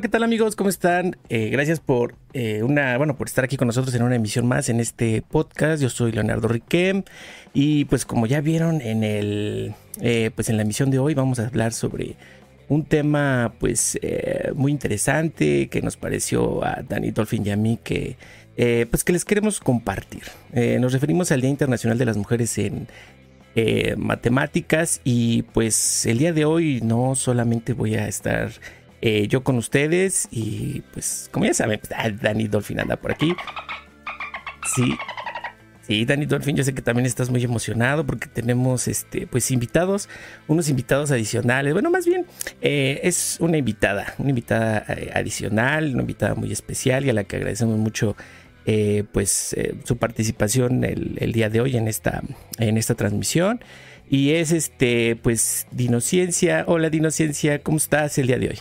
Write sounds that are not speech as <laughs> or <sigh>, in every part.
¿qué tal amigos? ¿Cómo están? Eh, gracias por eh, una, bueno, por estar aquí con nosotros en una emisión más en este podcast. Yo soy Leonardo Riquem y pues como ya vieron en el, eh, pues en la emisión de hoy vamos a hablar sobre un tema pues muy interesante que nos pareció a Dani Dolphin y a mí que pues que les queremos compartir. nos referimos al Día Internacional de las Mujeres en matemáticas y pues el día de hoy no solamente voy a estar eh, yo con ustedes y pues como ya saben, pues, ah, Dani Dolphin anda por aquí. Sí, sí, Dani Dolphin, yo sé que también estás muy emocionado porque tenemos este, pues invitados, unos invitados adicionales. Bueno, más bien eh, es una invitada, una invitada eh, adicional, una invitada muy especial y a la que agradecemos mucho. pues su participación el, el, día de hoy en esta, en esta transmisión y es este pues Dinociencia. Hola Dinociencia, ¿cómo estás el día de hoy?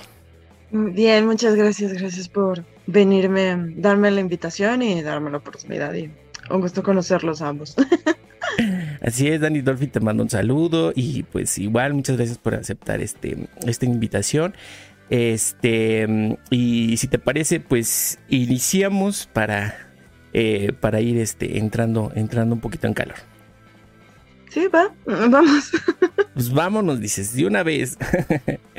Bien, muchas gracias. Gracias por venirme, darme la invitación y darme la oportunidad. Y un gusto conocerlos ambos. <laughs> Así es, Dani Dolphy te mando un saludo y pues igual muchas gracias por aceptar este, esta invitación. Este, y si te parece, pues iniciamos para, eh, para ir este, entrando, entrando un poquito en calor. Sí, va, vamos. <laughs> Pues vámonos, dices, de una vez.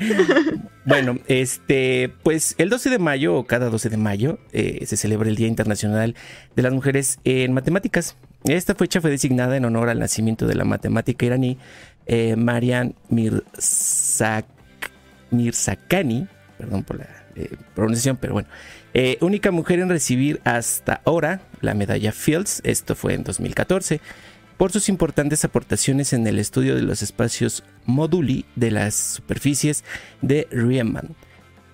<laughs> bueno, este, pues el 12 de mayo, o cada 12 de mayo, eh, se celebra el Día Internacional de las Mujeres en Matemáticas. Esta fecha fue designada en honor al nacimiento de la matemática iraní eh, Marian Mirzakhani, perdón por la eh, pronunciación, pero bueno, única mujer en recibir hasta ahora la medalla Fields, esto fue en 2014 por sus importantes aportaciones en el estudio de los espacios moduli de las superficies de Riemann.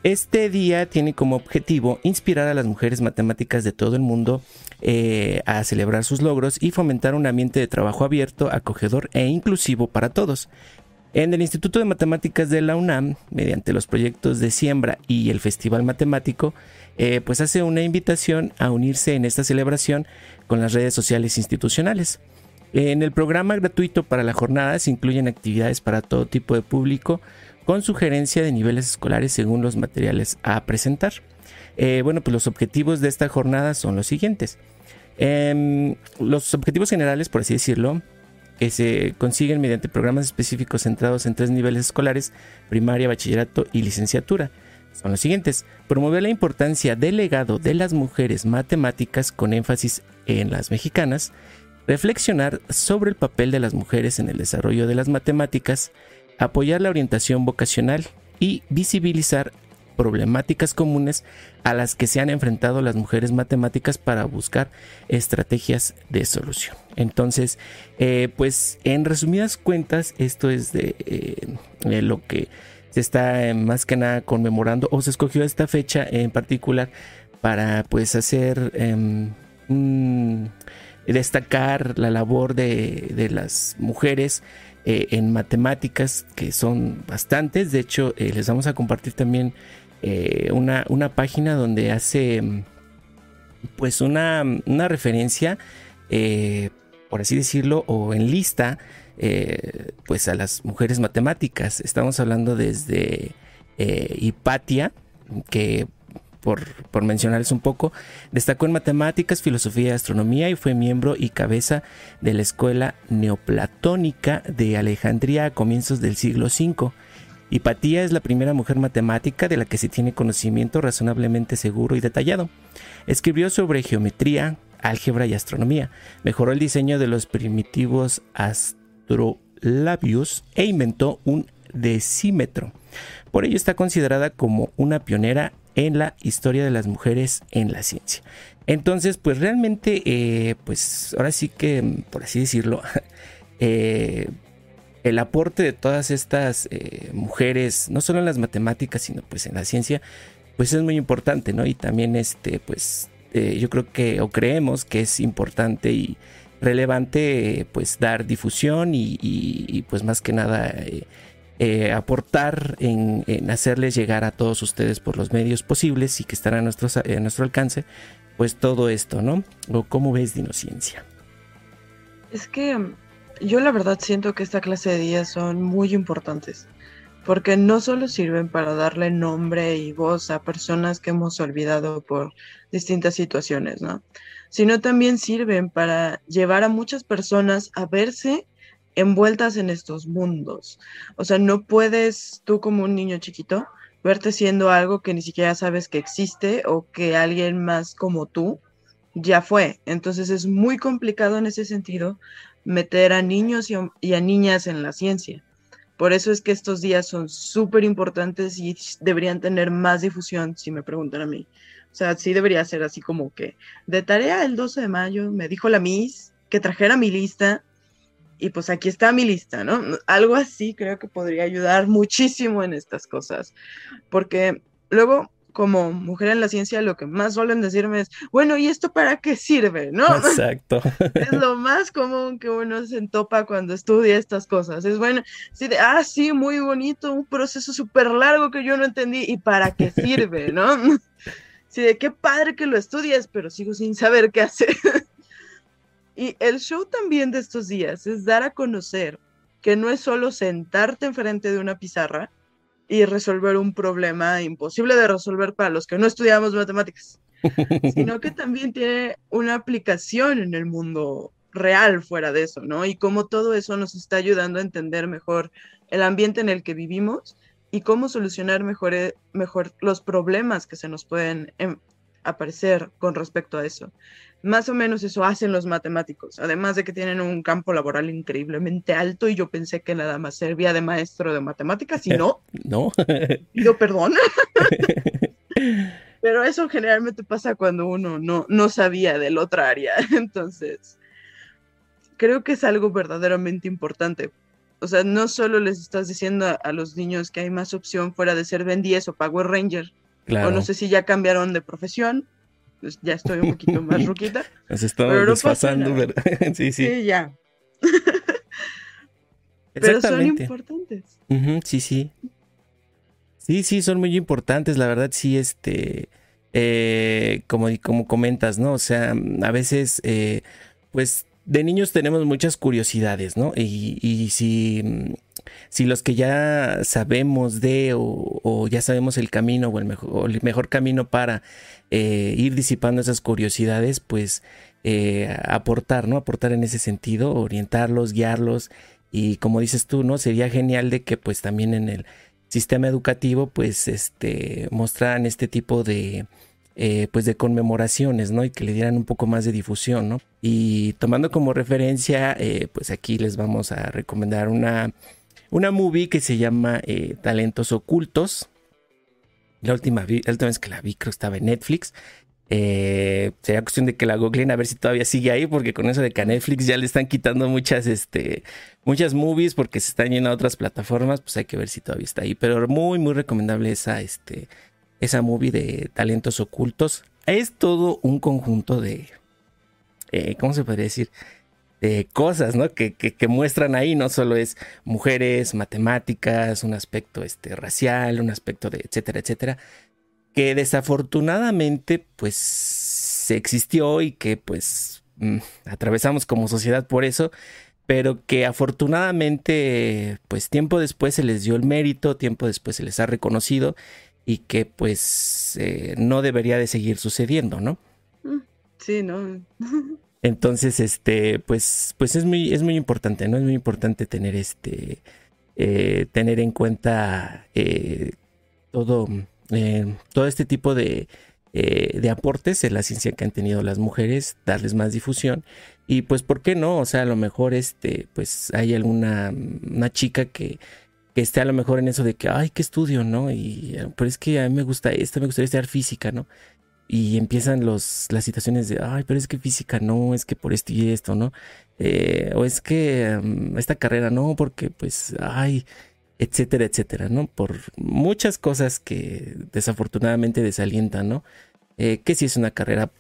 Este día tiene como objetivo inspirar a las mujeres matemáticas de todo el mundo eh, a celebrar sus logros y fomentar un ambiente de trabajo abierto, acogedor e inclusivo para todos. En el Instituto de Matemáticas de la UNAM, mediante los proyectos de siembra y el Festival Matemático, eh, pues hace una invitación a unirse en esta celebración con las redes sociales institucionales. En el programa gratuito para la jornada se incluyen actividades para todo tipo de público con sugerencia de niveles escolares según los materiales a presentar. Eh, bueno, pues los objetivos de esta jornada son los siguientes. Em, los objetivos generales, por así decirlo, que se consiguen mediante programas específicos centrados en tres niveles escolares, primaria, bachillerato y licenciatura. Son los siguientes. Promover la importancia del legado de las mujeres matemáticas con énfasis en las mexicanas, reflexionar sobre el papel de las mujeres en el desarrollo de las matemáticas, apoyar la orientación vocacional y visibilizar problemáticas comunes a las que se han enfrentado las mujeres matemáticas para buscar estrategias de solución. Entonces, eh, pues en resumidas cuentas, esto es de eh, lo que se está eh, más que nada conmemorando o se escogió esta fecha en particular para pues hacer em, destacar la labor de, las mujeres eh, en matemáticas, que son bastantes. De hecho, eh, les vamos a compartir también eh, una, una, página donde hace pues una, una referencia, por así decirlo, o en lista, pues a las mujeres matemáticas. Estamos hablando desde Hipatia, que por, mencionarles un poco, destacó en matemáticas, filosofía y astronomía y fue miembro y cabeza de la escuela neoplatónica de Alejandría a comienzos del siglo V. Hipatía es la primera mujer matemática de la que se tiene conocimiento razonablemente seguro y detallado. Escribió sobre geometría, álgebra y astronomía. Mejoró el diseño de los primitivos astrolabios e inventó un decímetro. Por ello está considerada como una pionera en la historia de las mujeres en la ciencia. Entonces, pues realmente, eh, pues ahora sí que, por así decirlo, <laughs> eh, el aporte de todas estas eh, mujeres, no solo en las matemáticas, sino pues en la ciencia, pues es muy importante, ¿no? Y también, este, pues yo creo que, o creemos que es importante y relevante, pues dar difusión y pues más que nada eh, aportar en, hacerles llegar a todos ustedes por los medios posibles y que estarán a nuestro, a nuestro alcance, pues todo esto, ¿no? ¿O cómo ves Dinociencia? Es que yo la verdad siento que esta clase de días son muy importantes porque no solo sirven para darle nombre y voz a personas que hemos olvidado por distintas situaciones, ¿no? Sino también sirven para llevar a muchas personas a verse envueltas en estos mundos. O sea, no puedes tú como un niño chiquito verte siendo algo que ni siquiera sabes que existe o que alguien más como tú ya fue. Entonces es muy complicado en ese sentido meter a niños y a, niñas en la ciencia. Por eso es que estos días son súper importantes y deberían tener más difusión, si me preguntan a mí. O sea, sí debería ser así como que de tarea el 12 de mayo me dijo la Miss que trajera mi lista y pues aquí está mi lista, ¿no? Algo así creo que podría ayudar muchísimo en estas cosas, porque luego como mujer en la ciencia lo que más suelen decirme es, bueno, ¿y esto para qué sirve? ¿No? <laughs> Exacto. es lo más común que uno se entopa cuando estudia estas cosas. Es bueno, sí, de, ah, sí, muy bonito, un proceso súper largo que yo no entendí, ¿y para qué sirve? ¿No? <laughs> Sí, de qué padre que lo estudies, pero sigo sin saber qué hacer. <laughs> Y el show también de estos días es dar a conocer que no es solo sentarte enfrente de una pizarra y resolver un problema imposible de resolver para los que no estudiamos matemáticas, <laughs> sino que también tiene una aplicación en el mundo real fuera de eso, ¿no? Y cómo todo eso nos está ayudando a entender mejor el ambiente en el que vivimos y cómo solucionar mejor, mejor los problemas que se nos pueden em, aparecer con respecto a eso. Más o menos eso hacen los matemáticos, además de que tienen un campo laboral increíblemente alto y yo pensé que nada más servía de maestro de matemáticas y no. No. Pido perdón. <laughs> Pero eso generalmente pasa cuando uno no, no sabía del otra área. <laughs> Entonces, creo que es algo verdaderamente importante. O sea, no solo les estás diciendo a, los niños que hay más opción fuera de ser Ben 10 o Power Ranger. O no sé si ya cambiaron de profesión, pues ya estoy un poquito más ruquita. Nos estamos desfasando, ¿verdad? <laughs> sí, sí. Sí, ya. <laughs> pero son importantes. sí, sí. Sí, sí, son muy importantes, la verdad, sí, este, eh, como, como comentas, ¿no? O sea, a veces, eh, pues, de niños tenemos muchas curiosidades, ¿no? Y, y si si los que ya sabemos de o, ya sabemos el camino o el mejor, camino para eh, ir disipando esas curiosidades, pues eh, aportar, ¿no? Aportar en ese sentido, orientarlos, guiarlos y como dices tú, ¿no? Sería genial de que pues también en el sistema educativo pues este mostraran este tipo de eh, pues de conmemoraciones, ¿no? Y que le dieran un poco más de difusión, ¿no? Y tomando como referencia, pues aquí les vamos a recomendar una una movie que se llama eh, Talentos Ocultos. La última, vez que la vi creo estaba en Netflix. Eh, sería cuestión de que la googleen a ver si todavía sigue ahí, porque con eso de que a Netflix ya le están quitando muchas, este, muchas movies porque se están a otras plataformas, pues hay que ver si todavía está ahí. Pero muy, muy recomendable esa, este, esa movie de talentos ocultos. Es todo un conjunto de, eh, ¿cómo se podría decir? De cosas, ¿no? Que, muestran ahí, no solo es mujeres, matemáticas, un aspecto este, racial, un aspecto de etcétera, etcétera, que desafortunadamente pues existió y que pues mm, atravesamos como sociedad por eso, pero que afortunadamente pues tiempo después se les dio el mérito, tiempo después se les ha reconocido y que pues eh, no debería de seguir sucediendo, ¿no? Mm, sí, no. <laughs> Entonces, este, pues, pues es muy, es muy importante, ¿no? Es muy importante tener este, eh, tener en cuenta eh, todo, eh, todo este tipo de, de aportes en la ciencia que han tenido las mujeres, darles más difusión. Y pues, ¿por qué no? O sea, a lo mejor, este, pues hay alguna, una chica que, que esté a lo mejor en eso de que, ay, qué estudio, ¿no? Y, pero es que a mí me gusta esto, me gustaría estudiar física, ¿no? Y empiezan los, las situaciones de, ay, pero es que física no, es que por esto y esto, ¿no? Eh, o es que mm, esta carrera no, porque pues, ay, etcétera, etcétera, ¿no? Por muchas cosas que desafortunadamente desalientan, ¿no? Eh, que si es una carrera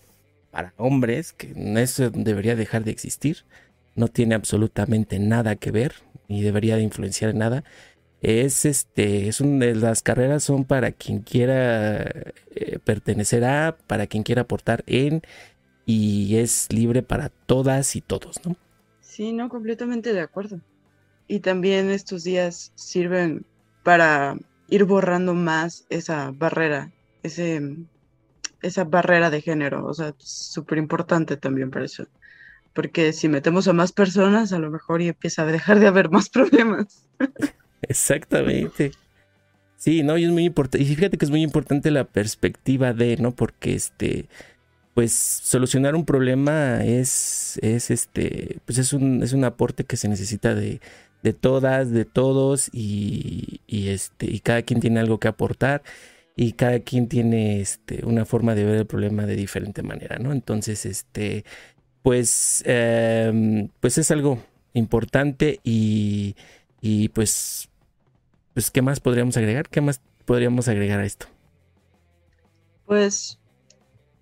para hombres, que eso debería dejar de existir, no tiene absolutamente nada que ver, ni debería de influenciar en nada es este es de las carreras son para quien quiera eh, pertenecer a para quien quiera aportar en y es libre para todas y todos no sí no completamente de acuerdo y también estos días sirven para ir borrando más esa barrera, ese, esa barrera de género. O sea, súper importante también para eso. Porque si metemos a más personas, a lo mejor y empieza a dejar de haber más problemas. <laughs> Exactamente. Sí, no, y es muy importante. Y fíjate que es muy importante la perspectiva de, ¿no? Porque este, pues solucionar un problema es, es este, pues es un, es un aporte que se necesita de, de todas, de todos, y, y, este, y cada quien tiene algo que aportar, y cada quien tiene este, una forma de ver el problema de diferente manera, ¿no? Entonces, este, pues, em, pues es algo importante y, y pues pues, ¿qué más podríamos agregar? ¿Qué más podríamos agregar a esto? Pues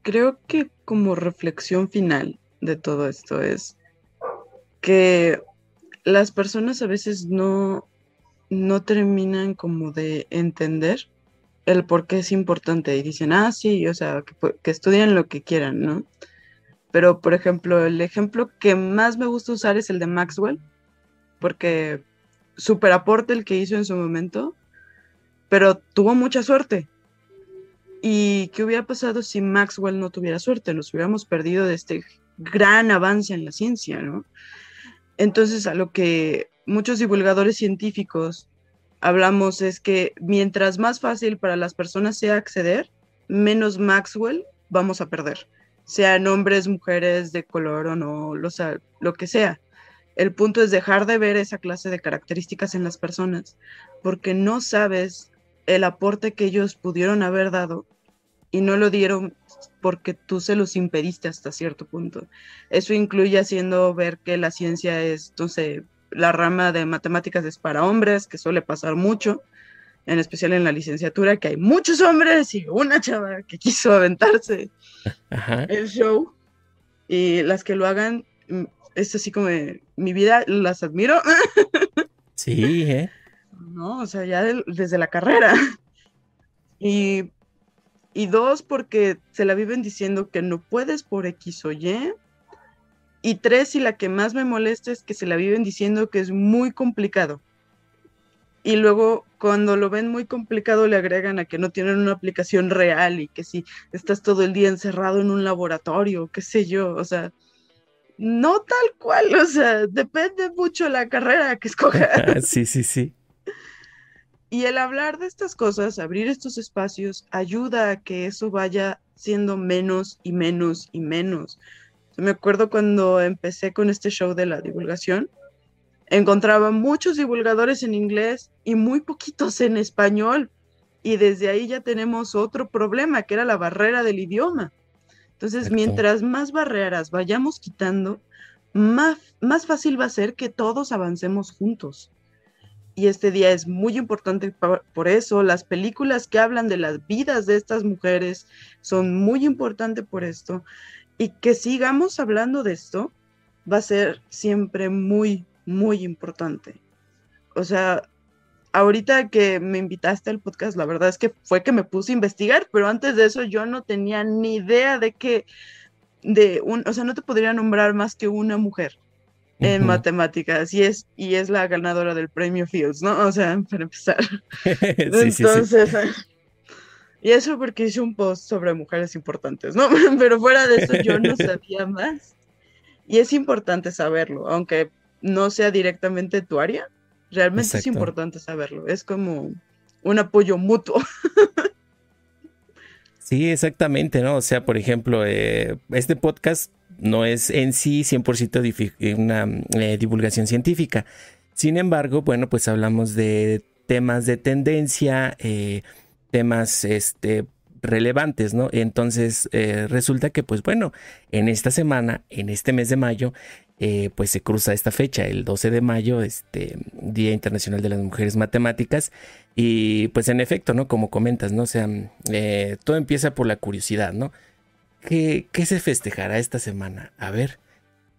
creo que como reflexión final de todo esto es que las personas a veces no, no terminan como de entender el por qué es importante y dicen, ah, sí, o sea, que, que estudien lo que quieran, ¿no? Pero, por ejemplo, el ejemplo que más me gusta usar es el de Maxwell, porque super aporte el que hizo en su momento, pero tuvo mucha suerte. ¿Y qué hubiera pasado si Maxwell no tuviera suerte? Nos hubiéramos perdido de este gran avance en la ciencia, ¿no? Entonces, a lo que muchos divulgadores científicos hablamos es que mientras más fácil para las personas sea acceder, menos Maxwell vamos a perder, sean hombres, mujeres, de color o no, lo, lo que sea. El punto es dejar de ver esa clase de características en las personas, porque no sabes el aporte que ellos pudieron haber dado y no lo dieron porque tú se los impediste hasta cierto punto. Eso incluye haciendo ver que la ciencia es, entonces, la rama de matemáticas es para hombres, que suele pasar mucho, en especial en la licenciatura, que hay muchos hombres y una chava que quiso aventarse <laughs> el show. Y las que lo hagan mm, es así como mi vida las admiro. <laughs> Sí, ¿eh? No, o sea, ya desde la carrera. <laughs> Y, y dos, porque se la viven diciendo que no puedes por X o Y. Y tres, y la que más me molesta es que se la viven diciendo que es muy complicado. Y luego, cuando lo ven muy complicado, le agregan a que no tienen una aplicación real y que si estás todo el día encerrado en un laboratorio, qué sé yo, o sea, no tal cual, o sea, depende mucho la carrera que escojas. <laughs> sí, sí, sí. Y el hablar de estas cosas, abrir estos espacios, ayuda a que eso vaya siendo menos y menos y menos. Me acuerdo cuando empecé con este show de la divulgación, encontraba muchos divulgadores en inglés y muy poquitos en español. Y desde ahí ya tenemos otro problema, que era la barrera del idioma. Entonces, mientras más barreras vayamos quitando, más, más fácil va a ser que todos avancemos juntos. Y este día es muy importante por, eso. Las películas que hablan de las vidas de estas mujeres son muy importantes por esto. Y que sigamos hablando de esto va a ser siempre muy, muy importante. O sea, ahorita que me invitaste al podcast, la verdad es que fue que me puse a investigar, pero antes de eso yo no tenía ni idea de que, de un, o sea, no te podría nombrar más que una mujer en matemáticas y es, y es la ganadora del premio Fields, ¿no? O sea, <laughs> para empezar. <laughs> Entonces, y eso porque hice un post sobre mujeres importantes, ¿no? <laughs> Pero fuera de eso yo no sabía más. Y es importante saberlo, aunque no sea directamente tu área, Realmente es importante saberlo. Es como un apoyo mutuo. <laughs> sí, exactamente, ¿no? O sea, por ejemplo, eh, este podcast no es en sí 100% una eh, divulgación científica. Sin embargo, bueno, pues hablamos de temas de tendencia, eh, temas este, relevantes, ¿no? Entonces resulta que, pues bueno, en esta semana, en este mes de mayo, eh, pues se cruza esta fecha, el 12 de mayo, este Día Internacional de las Mujeres Matemáticas. Y pues en efecto, ¿no? Como comentas, ¿no? O sea, eh, todo empieza por la curiosidad, ¿no? ¿Qué, ¿Qué, se festejará esta semana? A ver.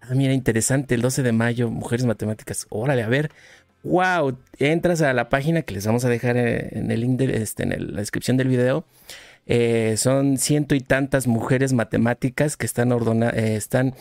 Ah, mira, interesante, el 12 de mayo, Mujeres Matemáticas. Órale, a ver. ¡Wow! Entras a la página que les vamos a dejar en el link este, en la descripción del video. Eh, son ciento y tantas mujeres matemáticas que están, ordenadas, están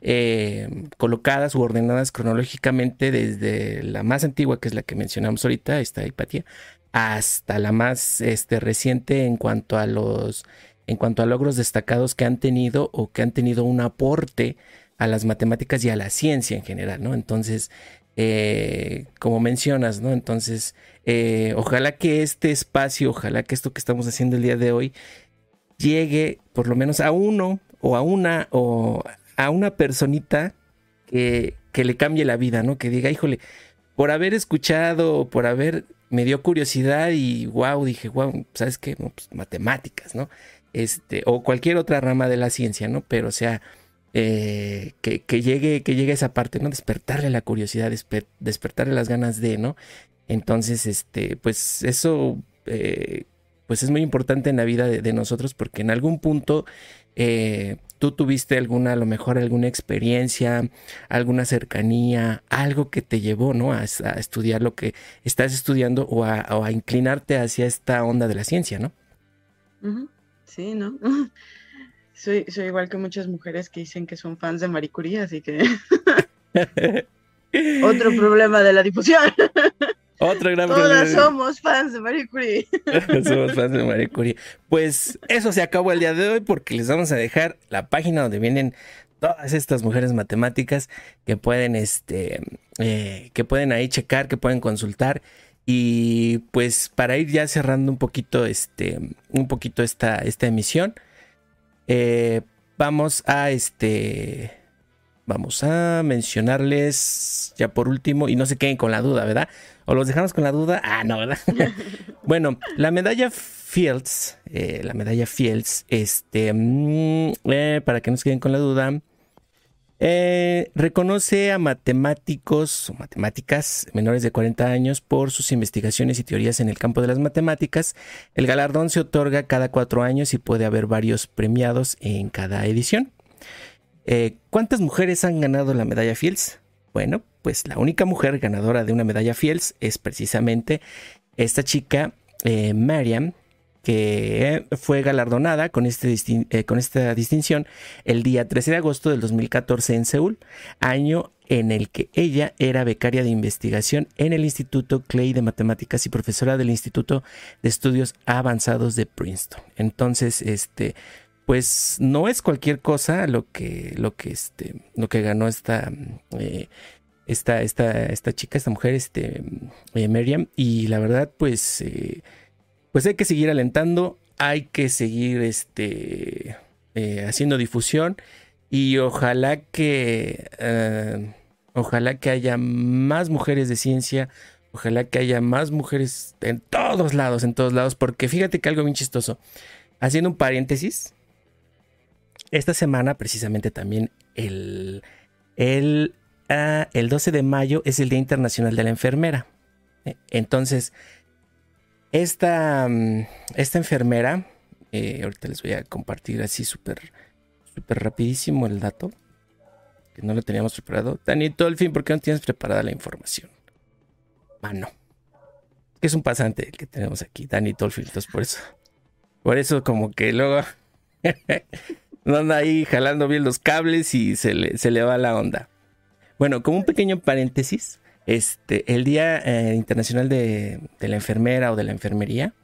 eh, colocadas u ordenadas cronológicamente desde la más antigua, que es la que mencionamos ahorita, esta Hipatia, hasta la más este, reciente en cuanto a los en cuanto a logros destacados que han tenido o que han tenido un aporte a las matemáticas y a la ciencia en general, ¿no? Entonces, eh, como mencionas, ¿no? Entonces, eh, ojalá que este espacio, ojalá que esto que estamos haciendo el día de hoy llegue por lo menos a uno o a una o a una personita que, que le cambie la vida, ¿no? Que diga, híjole, por haber escuchado, por haber, me dio curiosidad y wow, dije, wow, ¿sabes qué? pues, matemáticas, ¿no? Este, o cualquier otra rama de la ciencia, ¿no? Pero o sea, eh, que, llegue, que llegue esa parte, ¿no? Despertarle la curiosidad, despertarle las ganas de, ¿no? Entonces, este, pues eso, eh, pues es muy importante en la vida de, nosotros porque en algún punto eh, tú tuviste alguna, a lo mejor alguna experiencia, alguna cercanía, algo que te llevó, ¿no? A, estudiar lo que estás estudiando o a, inclinarte hacia esta onda de la ciencia, ¿no? Sí, ¿no? <laughs> Soy, soy igual que muchas mujeres que dicen que son fans de Marie Curie, así que... <laughs> Otro problema de la difusión. Otro gran Todas somos fans de Marie Curie. <laughs> somos fans de Marie Curie. Pues eso se acabó el día de hoy porque les vamos a dejar la página donde vienen todas estas mujeres matemáticas que pueden, este, eh, que pueden ahí checar, que pueden consultar. Y pues para ir ya cerrando un poquito, este, un poquito esta, esta emisión, eh, vamos a este Vamos a mencionarles ya por último, y no se queden con la duda, ¿verdad? ¿O los dejamos con la duda? Ah, no, ¿verdad? <laughs> bueno, la medalla Fields, eh, la medalla Fields, este, mm, eh, para que no se queden con la duda, eh, reconoce a matemáticos o matemáticas menores de 40 años por sus investigaciones y teorías en el campo de las matemáticas. El galardón se otorga cada cuatro años y puede haber varios premiados en cada edición. Eh, ¿Cuántas mujeres han ganado la medalla Fields? Bueno, pues la única mujer ganadora de una medalla Fields es precisamente esta chica, eh, Mariam, que fue galardonada con, este eh, con esta distinción el día 13 de agosto del 2014 en Seúl, año en el que ella era becaria de investigación en el Instituto Clay de Matemáticas y profesora del Instituto de Estudios Avanzados de Princeton. Entonces, este, pues no es cualquier cosa lo que, lo que, este, lo que ganó esta, eh, esta, esta, esta chica, esta mujer, este, eh, Miriam. Y la verdad, pues, eh, pues hay que seguir alentando, hay que seguir, este, haciendo difusión y ojalá que, ojalá que haya más mujeres de ciencia. Ojalá que haya más mujeres en todos lados, en todos lados, porque fíjate que algo bien chistoso. Haciendo un paréntesis, esta semana, precisamente también el, el, ah, el 12 de mayo es el Día Internacional de la Enfermera. Eh, entonces, esta, mm, esta enfermera, eh, ahorita les voy a compartir así súper súper rapidísimo el dato, que no lo teníamos preparado. Dani fin, ¿por qué no tienes preparada la información? Mano. Que es un pasante el que tenemos aquí, Dani Tolfin, entonces por eso. Por eso como que luego <laughs> no anda ahí jalando bien los cables y se le, se le va la onda. Bueno, como un pequeño paréntesis, este, el Día eh, Internacional de, la Enfermera o de la Enfermería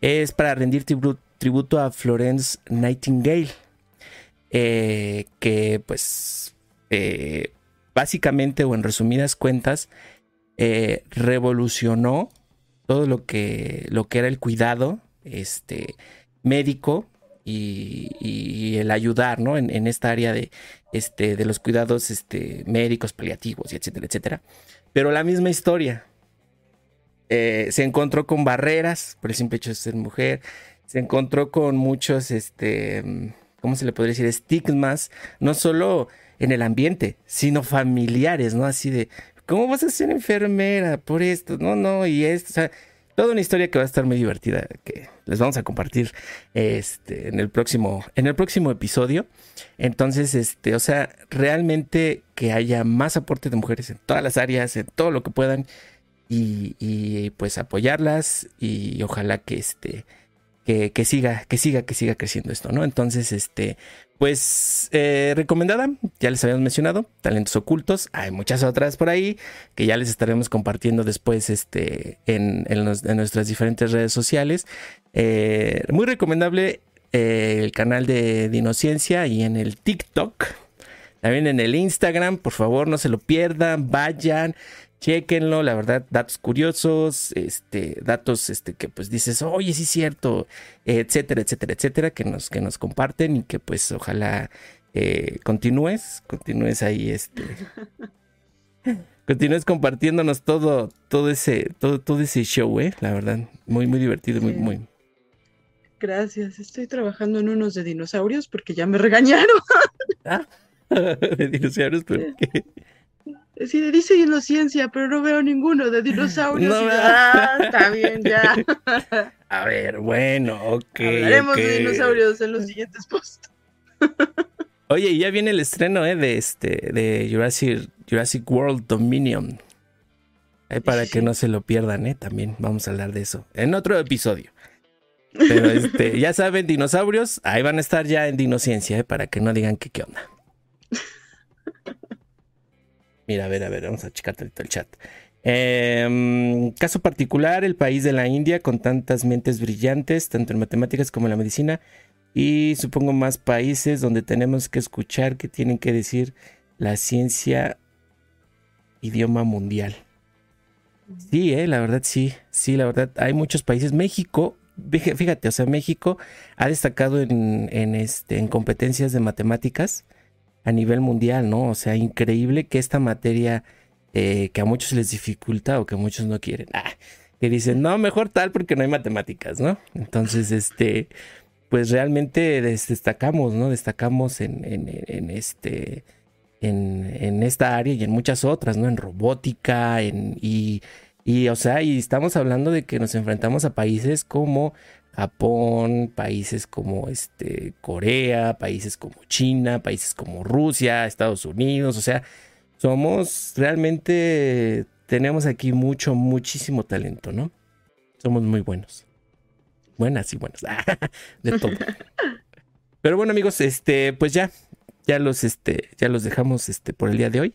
es para rendir tributo a Florence Nightingale, eh, que pues eh, básicamente o en resumidas cuentas revolucionó todo lo que, lo que era el cuidado este, médico y, el ayudar, ¿no? En, esta área de, este, de los cuidados este, médicos, paliativos, y etcétera, etcétera. Pero la misma historia. Eh, se encontró con barreras por el simple hecho de ser mujer. Se encontró con muchos, este, ¿cómo se le podría decir? Estigmas, no solo en el ambiente, sino familiares, ¿no? Así de, ¿cómo vas a ser enfermera por esto? No, no, y esto, o sea, toda una historia que va a estar muy divertida, que les vamos a compartir este, en, el próximo, en el próximo episodio. Entonces, este, o sea, realmente que haya más aporte de mujeres en todas las áreas, en todo lo que puedan, y, pues apoyarlas, y ojalá que este que, que, siga, que siga, que siga creciendo esto, ¿no? Entonces, este, pues eh, recomendada, ya les habíamos mencionado, talentos ocultos, hay muchas otras por ahí que ya les estaremos compartiendo después este, en, en, nuestras diferentes redes sociales. Eh, muy recomendable eh, el canal de Dinociencia y en el TikTok. También en el Instagram, por favor, no se lo pierdan, vayan, chequenlo, la verdad, datos curiosos, este, datos este, que pues dices, oye, sí es cierto, etcétera, etcétera, etcétera, que nos, que nos comparten y que pues ojalá eh, continúes, continúes ahí, este, <laughs> continúes compartiéndonos todo, todo ese, todo, todo ese show, eh, la verdad, muy, muy divertido, muy, muy. Gracias, estoy trabajando en unos de dinosaurios porque ya me regañaron. ¿Ah? <laughs> de dinosaurios, ¿por qué? Sí, dice inocencia, pero no veo ninguno de dinosaurios. ah, está bien, ya. <laughs> A ver, bueno, ok. Hablaremos de dinosaurios en los siguientes posts. <laughs> Oye, ya viene el estreno ¿eh? de este de Jurassic, Jurassic World Dominion. para que no se lo pierdan, ¿eh? También vamos a hablar de eso en otro episodio. Pero este, <laughs> ya saben, dinosaurios, ahí van a estar ya en Dinociencia, ¿eh? para que no digan que qué onda. Mira, a ver, a ver, vamos a checar el chat. Em, caso particular, el país de la India con tantas mentes brillantes, tanto en matemáticas como en la medicina, y supongo más países donde tenemos que escuchar que tienen que decir la ciencia idioma mundial. Sí, eh, la verdad sí, sí, la verdad hay muchos países. México, fíjate, o sea, México ha destacado en, en, este, en competencias de matemáticas a nivel mundial, ¿no? O sea, increíble que esta materia eh, que a muchos les dificulta o que muchos no quieren, <laughs> ah, que dicen, no, mejor tal porque no hay matemáticas, ¿no? Entonces, este, pues realmente destacamos, ¿no? Destacamos en, este, en, en, esta área y en muchas otras, ¿no? En robótica, en, y, y, o sea, y estamos hablando de que nos enfrentamos a países como Japón, países como este, Corea, países como China, países como Rusia, Estados Unidos, o sea, somos realmente, tenemos aquí mucho, muchísimo talento, ¿no? Somos muy buenos. Buenas y buenas, <laughs> de todo. <laughs> Pero bueno amigos, este, pues ya, ya los, este, ya los dejamos este, por el día de hoy.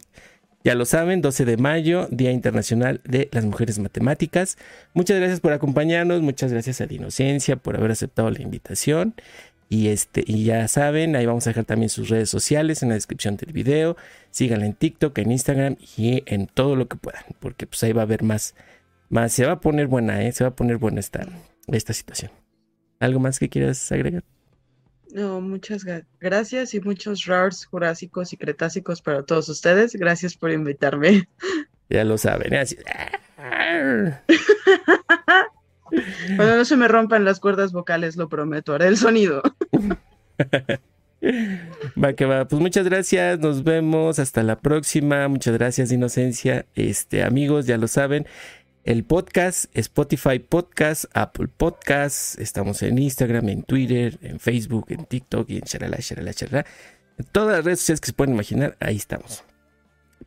Ya lo saben, 12 de mayo, Día Internacional de las Mujeres Matemáticas. Muchas gracias por acompañarnos, muchas gracias a Dinocencia por haber aceptado la invitación. Y, este, y ya saben, ahí vamos a dejar también sus redes sociales en la descripción del video. Síganla en TikTok, en Instagram y en todo lo que puedan, porque pues ahí va a haber más, más, se va a poner buena, ¿eh? se va a poner buena esta, esta situación. ¿Algo más que quieras agregar? No, muchas gracias y muchos raros jurásicos y cretácicos para todos ustedes. Gracias por invitarme. <laughs> Ya lo saben. Así. <laughs> Cuando no se me rompan las cuerdas vocales, lo prometo, haré el sonido. <laughs> Va que va. Pues muchas gracias. Nos vemos. Hasta la próxima. Muchas gracias, Inocencia. Este, amigos, ya lo saben el podcast, Spotify Podcast, Apple Podcast, estamos en Instagram, en Twitter, en Facebook, en TikTok y en charala, charala, charala. En todas las redes sociales que se pueden imaginar, ahí estamos.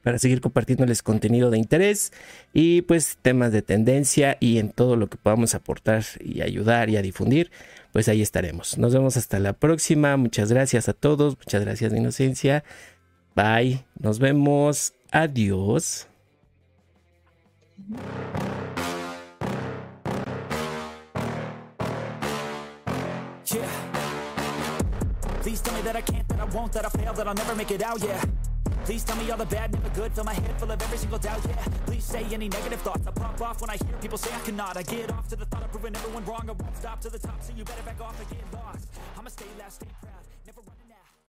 Para seguir compartiéndoles contenido de interés y pues temas de tendencia y en todo lo que podamos aportar y ayudar y a difundir, pues ahí estaremos. Nos vemos hasta la próxima. Muchas gracias a todos. Muchas gracias, de Inocencia. Bye. Nos vemos. Adiós. Mm-hmm. Yeah. Please tell me that I can't, that I won't, that I fail, that I'll never make it out, yeah. Please tell me all the bad, never good, fill my head full of every single doubt, yeah. Please say any negative thoughts, I pop off when I hear people say I cannot. I get off to the thought of proving everyone wrong, I won't stop to the top, so you better back off and get lost. I'ma stay loud, stay proud,